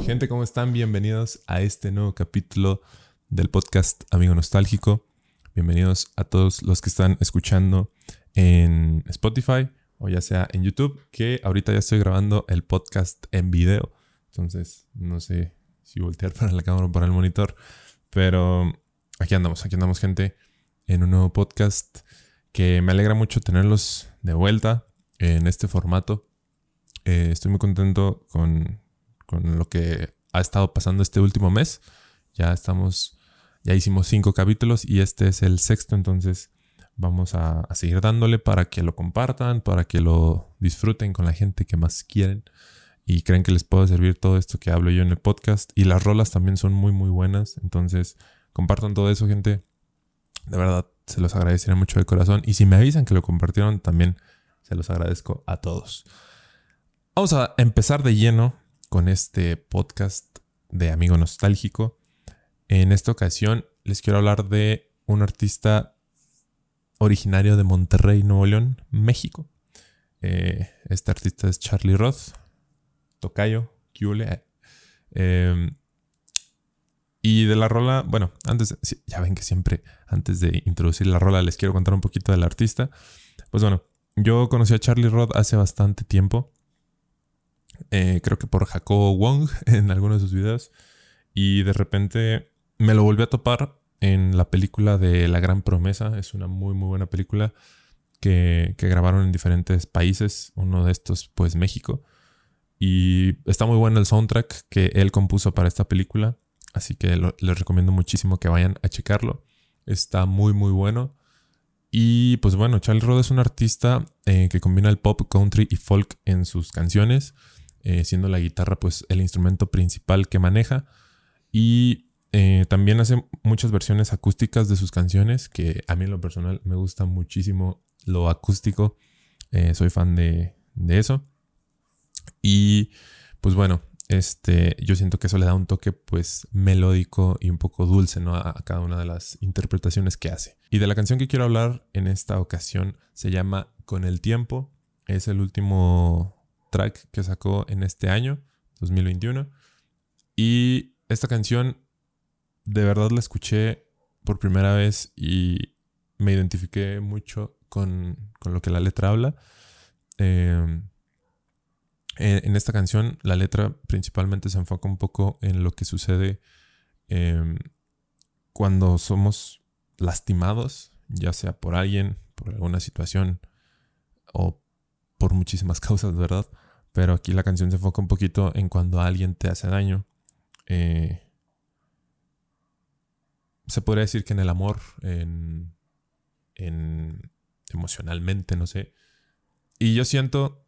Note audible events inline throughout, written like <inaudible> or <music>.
Gente, ¿cómo están? Bienvenidos a este nuevo capítulo del podcast Amigo Nostálgico. Bienvenidos a todos los que están escuchando en Spotify o ya sea en YouTube, que ahorita ya estoy grabando el podcast en video. Entonces, no sé si voltear <laughs> para la cámara o para el monitor, pero aquí andamos, aquí andamos gente en un nuevo podcast que me alegra mucho tenerlos de vuelta en este formato. Eh, estoy muy contento con, con lo que ha estado pasando este último mes. Ya estamos, ya hicimos cinco capítulos y este es el sexto, entonces vamos a, seguir dándole para que lo compartan, para que lo disfruten con la gente que más quieren y creen que les puede servir todo esto que hablo yo en el podcast. Y las rolas también son muy, muy buenas, entonces compartan todo eso, gente. De verdad, se los agradeceré mucho de corazón. Y si me avisan que lo compartieron, también se los agradezco a todos. Vamos a empezar de lleno con este podcast de Amigo Nostálgico. En esta ocasión les quiero hablar de un artista originario de Monterrey, Nuevo León, México. Eh, este artista es Charlie Roth, Tocayo, Kiule. Eh, y de la rola, bueno, antes, ya ven que siempre antes de introducir la rola les quiero contar un poquito del artista. Pues bueno, yo conocí a Charlie Roth hace bastante tiempo. Eh, creo que por Jacobo Wong <laughs> en algunos de sus videos. Y de repente me lo volví a topar en la película de La Gran Promesa. Es una muy, muy buena película que, que grabaron en diferentes países. Uno de estos, pues México. Y está muy bueno el soundtrack que él compuso para esta película. Así que les recomiendo muchísimo que vayan a checarlo. Está muy, muy bueno. Y pues bueno, Charlie Roth es un artista eh, que combina el pop, country y folk en sus canciones, eh, siendo la guitarra pues el instrumento principal que maneja. Y eh, también hace muchas versiones acústicas de sus canciones, que a mí en lo personal me gusta muchísimo lo acústico. soy fan de, de eso. Y pues bueno, este, yo siento que eso le da un toque pues melódico y un poco dulce ¿no? a, cada una de las interpretaciones que hace. Y de la canción que quiero hablar en esta ocasión se llama Con el tiempo. Es el último track que sacó en este año, 2021. Y esta canción de verdad la escuché por primera vez y me identifiqué mucho con, con lo que la letra habla. Eh, en esta canción la letra principalmente se enfoca un poco en lo que sucede em, cuando somos lastimados, ya sea por alguien, por alguna situación o por muchísimas <laughs> causas, ¿verdad? Pero aquí la canción se enfoca un poquito en cuando alguien te hace daño. Eh, se podría decir que en el amor, en, en emocionalmente, no sé. Y yo siento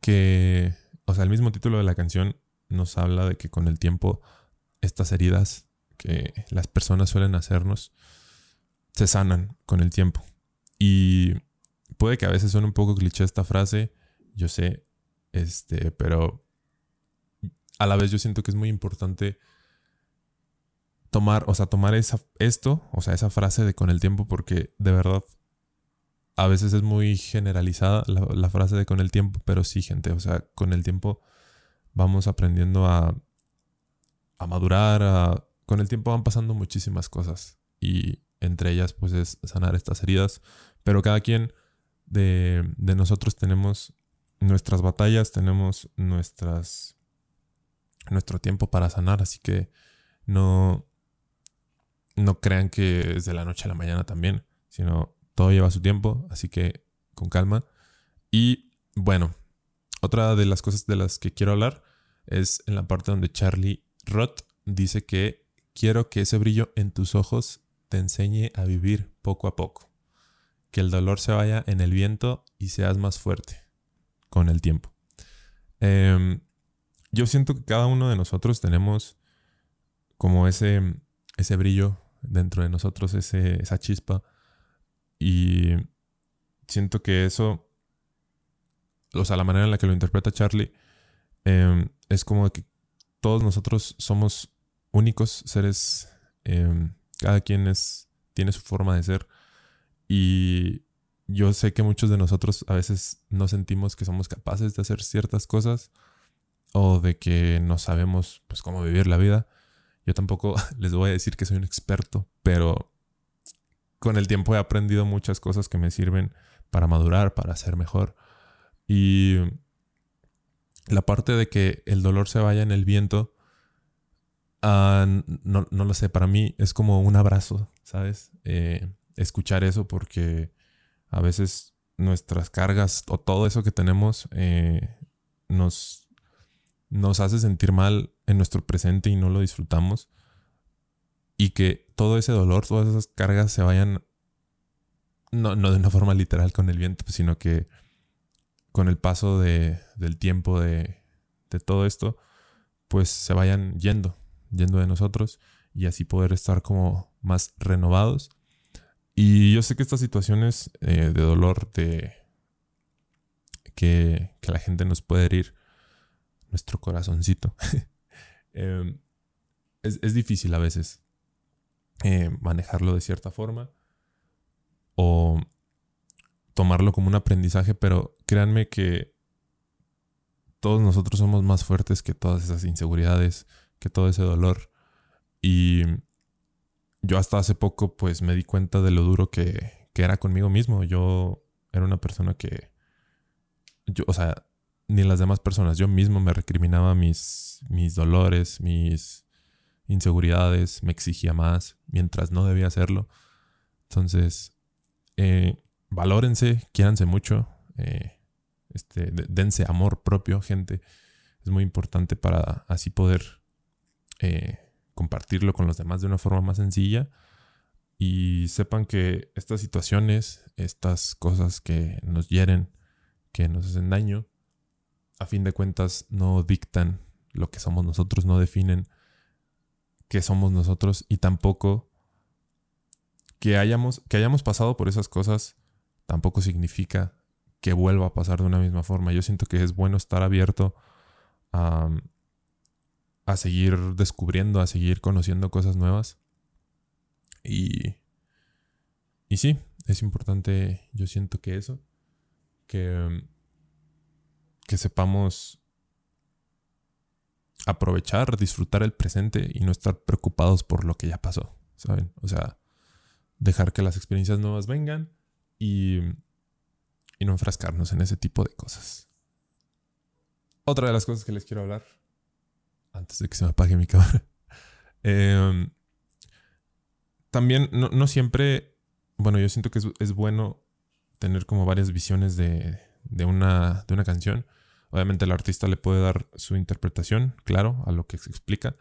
que, o sea, el mismo título de la canción nos habla de que con el tiempo estas heridas que las personas suelen hacernos se sanan con el tiempo. Y puede que a veces suene un poco cliché esta frase, yo sé, este, pero a la vez yo siento que es muy importante tomar, o sea, tomar esa, esto, o sea, esa frase de con el tiempo, porque de verdad a veces es muy generalizada la, frase de con el tiempo, pero sí, gente, o sea, con el tiempo vamos aprendiendo a, a madurar, con el tiempo van pasando muchísimas cosas y entre ellas pues es sanar estas heridas, pero cada quien de, de nosotros tenemos nuestras batallas, tenemos nuestro tiempo para sanar, así que no no crean que es de la noche a la mañana también, sino todo lleva su tiempo, así que con calma. Y bueno, otra de las cosas de las que quiero hablar es en la parte donde Charlie Roth dice que quiero que ese brillo en tus ojos te enseñe a vivir poco a poco. Que el dolor se vaya en el viento y seas más fuerte con el tiempo. Em, yo siento que cada uno de nosotros tenemos como ese, ese brillo dentro de nosotros, ese, esa chispa y siento que eso, o sea, la manera en la que lo interpreta Charlie, em, es como que todos nosotros somos únicos seres, em, cada quien es, tiene su forma de ser. Y yo sé que muchos de nosotros a veces no sentimos que somos capaces de hacer ciertas cosas o de que no sabemos pues cómo vivir la vida. Yo tampoco <laughs> les voy a decir que soy un experto, pero con el tiempo he aprendido muchas cosas que me sirven para madurar, para ser mejor. Y la parte de que el dolor se vaya en el viento, ah, no, lo sé, para mí es como un abrazo, ¿sabes? Eh, escuchar eso porque a veces nuestras cargas o todo eso que tenemos eh, nos, hace sentir mal en nuestro presente y no lo disfrutamos. Y que todo ese dolor, todas esas cargas se vayan, no, no de una forma literal con el viento, sino que con el paso de, del tiempo de, de todo esto, pues se vayan yendo, yendo de nosotros y así poder estar como más renovados. Y yo sé que estas situaciones eh, de dolor, de que, que, la gente nos puede herir nuestro corazoncito, <laughs> em, es, es, difícil a veces eh, manejarlo de cierta forma o tomarlo como un aprendizaje, pero créanme que todos nosotros somos más fuertes que todas esas inseguridades, que todo ese dolor. Y yo hasta hace poco pues me di cuenta de lo duro que, que era conmigo mismo. Yo era una persona que, yo, o sea, ni las demás personas, yo mismo me recriminaba mis, mis dolores, mis inseguridades, me exigía más mientras no debía hacerlo. Entonces, eh, valórense, quiéranse mucho. Eh, este, dense amor propio, gente. Es muy importante para así poder eh, compartirlo con los demás de una forma más sencilla. Y sepan que estas situaciones, estas cosas que nos hieren, que nos hacen daño, a fin de cuentas no dictan lo que somos nosotros, no definen qué somos nosotros y tampoco que hayamos, que hayamos pasado por esas cosas tampoco significa que vuelva a pasar de una misma forma. Yo siento que es bueno estar abierto a, a seguir descubriendo, a seguir conociendo cosas nuevas. Y, y sí, es importante, yo siento que eso, que, que sepamos aprovechar, disfrutar el presente y no estar preocupados por lo que ya pasó, ¿saben? O sea, dejar que las experiencias nuevas vengan y y no enfrascarnos en ese tipo de cosas. Otra de las cosas que les quiero hablar, antes de que se me apague mi cámara, <laughs> em, también no, siempre, bueno, yo siento que es, bueno tener como varias visiones de, una, de una canción. Obviamente el artista le puede dar su interpretación, claro, a lo que se explica,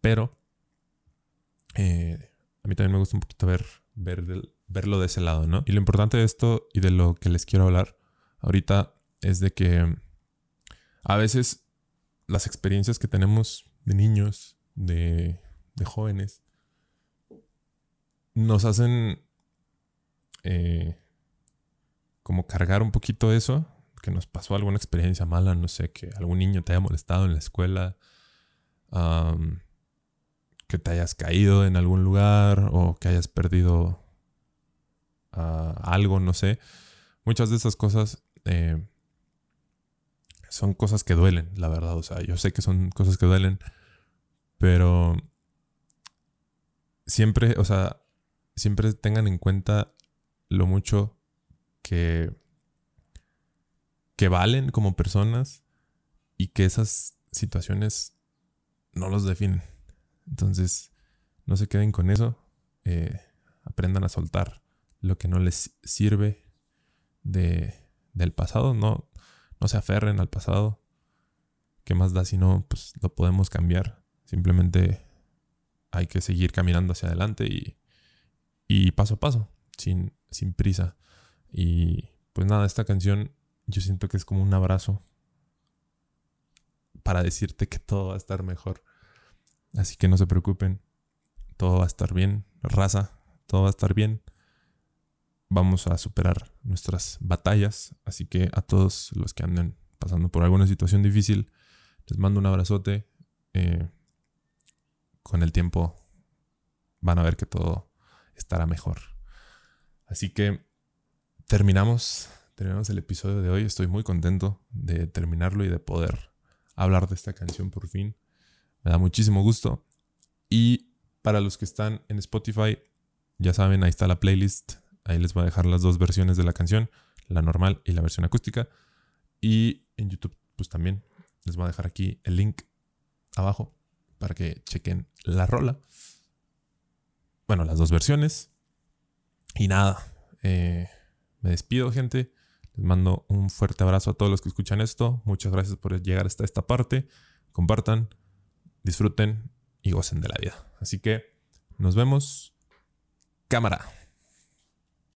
pero eh, a mí también me gusta un poquito ver, ver verlo de ese lado, ¿no? Y lo importante de esto y de lo que les quiero hablar ahorita es de que a veces las experiencias que tenemos de niños, de, jóvenes, nos hacen eh, como cargar un poquito eso, que nos pasó alguna experiencia mala, no sé, que algún niño te haya molestado en la escuela, que te hayas caído en algún lugar o que hayas perdido algo, no sé. Muchas de esas cosas eh, son cosas que duelen, la verdad. O sea, yo sé que son cosas que duelen, pero siempre, o sea, siempre tengan en cuenta lo mucho que, que valen como personas y que esas situaciones no los definen. Entonces, no se queden con eso. Eh, aprendan a soltar lo que no les sirve de, del pasado. No, no se aferren al pasado. ¿Qué más da si no? Pues lo podemos cambiar. Simplemente hay que seguir caminando hacia adelante y, y paso a paso, sin, sin prisa. Y pues nada, esta canción yo siento que es como un abrazo para decirte que todo va a estar mejor. Así que no se preocupen, todo va a estar bien, raza, todo va a estar bien vamos a superar nuestras batallas. Así que a todos los que anden pasando por alguna situación difícil, les mando un abrazote. Eh, con el tiempo van a ver que todo estará mejor. Así que terminamos, terminamos el episodio de hoy. Estoy muy contento de terminarlo y de poder hablar de esta canción por fin. Me da muchísimo gusto. Y para los que están en Spotify, ya saben, ahí está la playlist. Ahí les voy a dejar las dos versiones de la canción, la normal y la versión acústica. Y en YouTube, pues también les voy a dejar aquí el link abajo para que chequen la rola. Bueno, las dos versiones. Y nada, eh, me despido, gente. Les mando un fuerte abrazo a todos los que escuchan esto. Muchas gracias por llegar hasta esta parte. Compartan, disfruten y gocen de la vida. Así que nos vemos. Cámara.